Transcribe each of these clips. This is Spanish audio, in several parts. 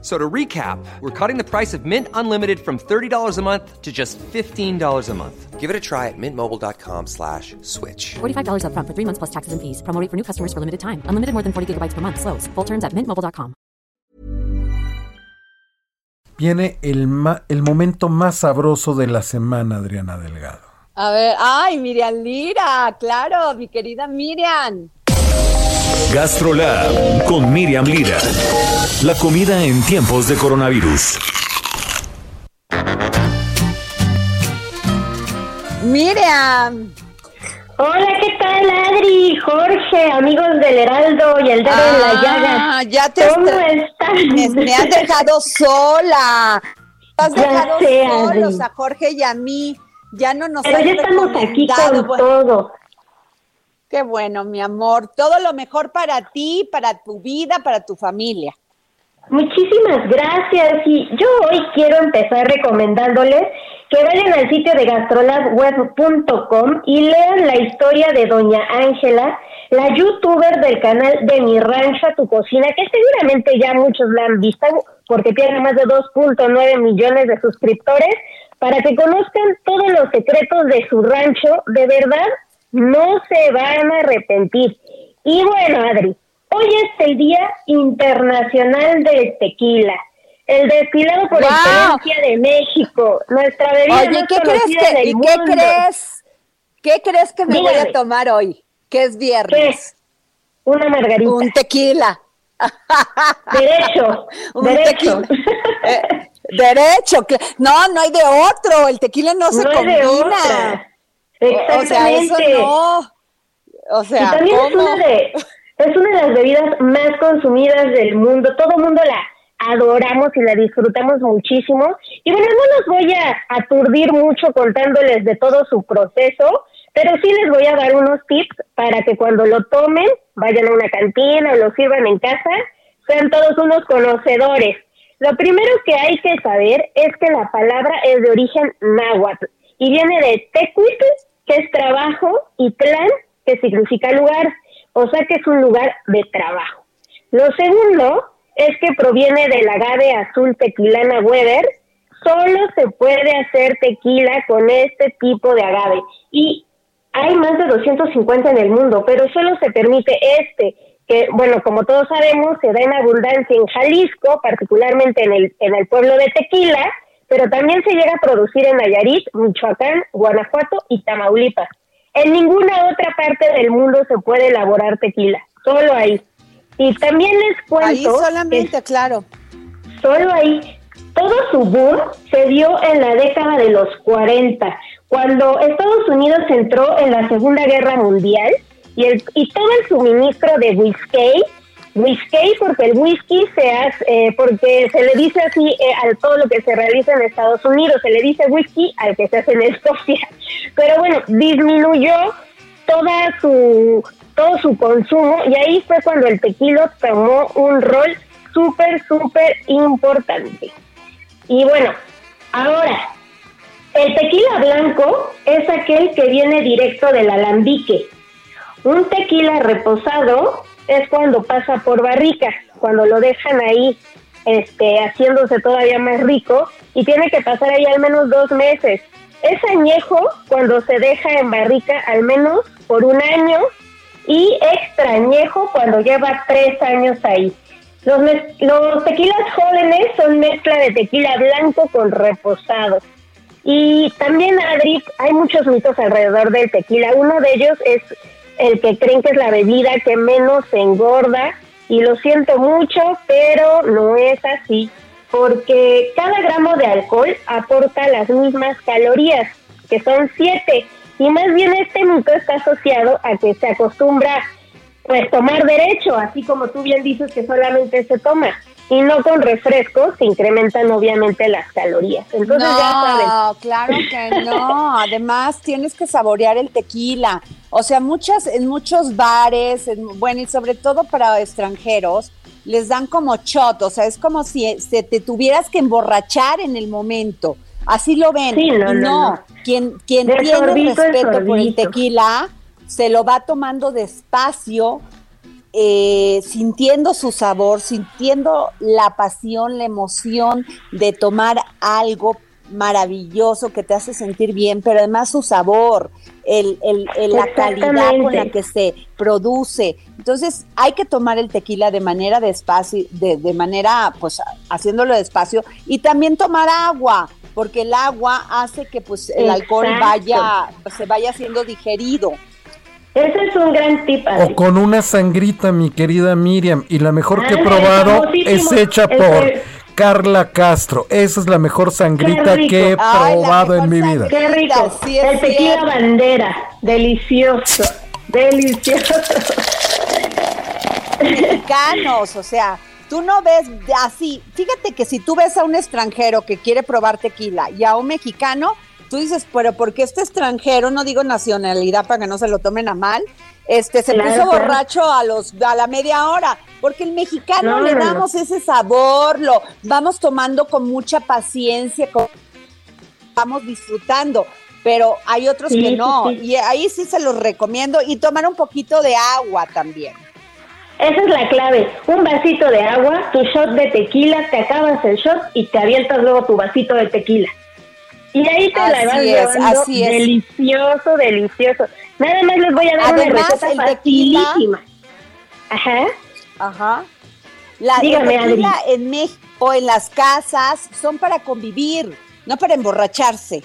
So to recap, we're cutting the price of Mint Unlimited from $30 a month to just $15 a month. Give it a try at mintmobile.com slash switch. $45 up front for three months plus taxes and fees. Promo rate for new customers for limited time. Unlimited more than 40 gigabytes per month. Slows. Full terms at mintmobile.com. Viene el, ma- el momento más sabroso de la semana, Adriana Delgado. A ver, ay, Miriam Lira, claro, mi querida Miriam. Gastrolab con Miriam Lira. La comida en tiempos de coronavirus. Miriam. Hola, ¿qué tal, Adri, Jorge, amigos del Heraldo y el dedo en la llaga? Ah, ya te ¿Cómo están? Me, me has dejado sola. Has Ya dejado sé, Adri. solos a Jorge y a mí. Ya no nos Pero ya estamos aquí con todo. Qué bueno, mi amor. Todo lo mejor para ti, para tu vida, para tu familia. Muchísimas gracias. Y yo hoy quiero empezar recomendándoles que vayan al sitio de gastrolabweb.com y lean la historia de Doña Ángela, la youtuber del canal de Mi Rancho a tu Cocina, que seguramente ya muchos la han visto porque tiene más de 2.9 millones de suscriptores, para que conozcan todos los secretos de su rancho. De verdad, no se van a arrepentir. Y bueno, Adri, hoy es el Día Internacional del Tequila. El destilado por ¡Wow! excelencia de México, nuestra bebida Oye, más ¿qué crees que, del y qué crees? ¿Qué crees que me voy a tomar hoy? Que es ¿Qué? viernes. Una margarita. Un tequila. Derecho, Un derecho. tequila. Eh, derecho. No, no hay de otro. El tequila no, se no es de combina. Otra. O- sea, eso Exactamente. no. O sea, y también es una de es una de las bebidas más consumidas del mundo. Todo el mundo la adoramos y la disfrutamos muchísimo. Y bueno, no los voy a aturdir mucho contándoles de todo su proceso, pero sí les voy a dar unos tips para que cuando lo tomen, vayan a una cantina o lo sirvan en casa, sean todos unos conocedores. Lo primero que hay que saber es que la palabra es de origen náhuatl y viene de tecuitl, y tlán, que significa lugar, o sea que es un lugar de trabajo. Lo segundo es que proviene del agave azul tequilana Weber. Solo se puede hacer tequila con este tipo de agave. Y hay más de 250 en el mundo, pero solo se permite este, que, bueno, como todos sabemos, se da en abundancia en Jalisco, particularmente en el, en el pueblo de Tequila, pero también se llega a producir en Nayarit, Michoacán, Guanajuato y Tamaulipas. En ninguna otra parte del mundo se puede elaborar tequila, solo ahí. Y también les cuento Ahí solamente, claro. solo ahí todo su boom se dio en la década de los 40, cuando Estados Unidos entró en la Segunda Guerra Mundial y, el, y todo el suministro de whisky, whisky porque el whisky se hace, eh, porque se le dice así eh, a todo lo que se realiza en Estados Unidos, se le dice whisky al que se hace en Escocia. Pero bueno, disminuyó toda su todo su consumo y ahí fue cuando el tequila tomó un rol súper, súper importante. Y bueno, ahora, el tequila blanco es aquel que viene directo del alambique. Un tequila reposado es cuando pasa por barrica, cuando lo dejan ahí este, haciéndose todavía más rico y tiene que pasar ahí al menos dos meses. Es añejo cuando se deja en barrica al menos por un año y extrañejo cuando lleva tres años ahí. Los, los tequilas jóvenes son mezcla de tequila blanco con reposado. Y también, Adri, hay muchos mitos alrededor del tequila. Uno de ellos es el que creen que es la bebida que menos se engorda. Y lo siento mucho, pero no es así. Porque cada gramo de alcohol aporta las mismas calorías, que son siete. Y más bien este mito está asociado a que se acostumbra pues tomar derecho, así como tú bien dices que solamente se toma. Y no con refrescos que incrementan obviamente las calorías. Entonces ya saben. No, claro que no. Además, tienes que saborear el tequila. O sea, muchas, en muchos bares, en- bueno, y sobre todo para extranjeros, les dan como shot, o sea, es como si se te tuvieras que emborrachar en el momento. Así lo ven. Sí, no, Y no, no. Quien, quien De tiene sorbito respeto por el tequila se lo va tomando despacio, eh, sintiendo su sabor, sintiendo la pasión, la emoción de tomar algo maravilloso que te hace sentir bien, pero además su sabor, el, el- el- la calidad con la que se produce. Entonces hay que tomar el tequila de manera despacio, de, de manera, pues haciéndolo despacio y también tomar agua, porque el agua hace que pues el alcohol vaya, se vaya siendo digerido. Ese es un gran tip. Adri. O con una sangrita, mi querida Miriam. Y la mejor que he probado es hecha El por Carla Castro. Esa es la mejor sangrita que he Ay, probado en mi vida. Qué rico. Sí, es el tequila cierto. bandera. Delicioso. Delicioso. mexicanos, o sea, tú no ves así, fíjate que si tú ves a un extranjero que quiere probar tequila y a un mexicano, tú dices, pero ¿por qué este extranjero, no digo nacionalidad para que no se lo tomen a mal, este se Claro, puso claro. borracho a los a la media hora? Porque el mexicano No, le no. damos ese sabor, lo vamos tomando con mucha paciencia, con- vamos disfrutando. Pero hay otros Sí, que sí, no, sí. y ahí sí se los recomiendo. Y tomar un poquito de agua también. Esa es la clave. Un vasito de agua, tu shot de tequila, te acabas el shot y te avientas luego tu vasito de tequila. Y ahí te la vas es, llevando así es. delicioso, delicioso. Nada más les voy a dar Además, una receta facilísima. Ajá. Ajá. La el Dígame, tequila Adri. en México, en las casas, son para convivir, no para emborracharse.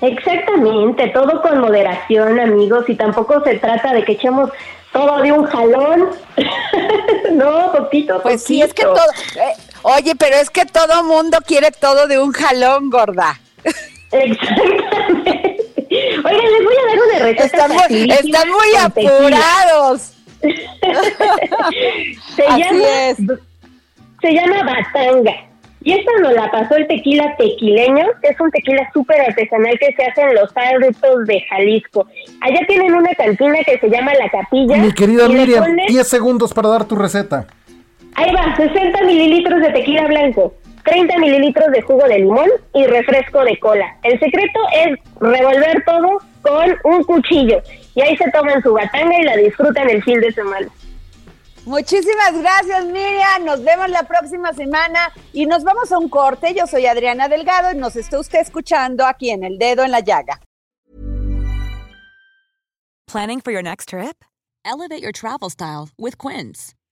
Exactamente, todo con moderación, amigos, y tampoco se trata de que echemos todo de un jalón. no, poquito, Pues sí, es que poquito. todo. eh, oye, pero es que todo mundo quiere todo de un jalón, gorda. Exactamente. Oigan, les voy a dar una receta Están muy, están apurados. Se Así llama, es. se llama batanga. Y esta nos la pasó el tequila tequileño, que es un tequila súper artesanal que se hace en los altos de Jalisco. Allá tienen una cantina que se llama La Capilla. Mi querida Miriam, ponen- 10 segundos para dar tu receta. Ahí va, 60 mililitros de tequila blanco, 30 mililitros de jugo de limón y refresco de cola. El secreto es revolver todo con un cuchillo. Y ahí se toman su batanga y la disfrutan el fin de semana. Muchísimas gracias, Miriam. Nos vemos la próxima semana y nos vamos a un corte. Yo soy Adriana Delgado y nos está usted escuchando aquí en El Dedo en la Llaga. Planning for your next trip? Elevate your travel style with Quince.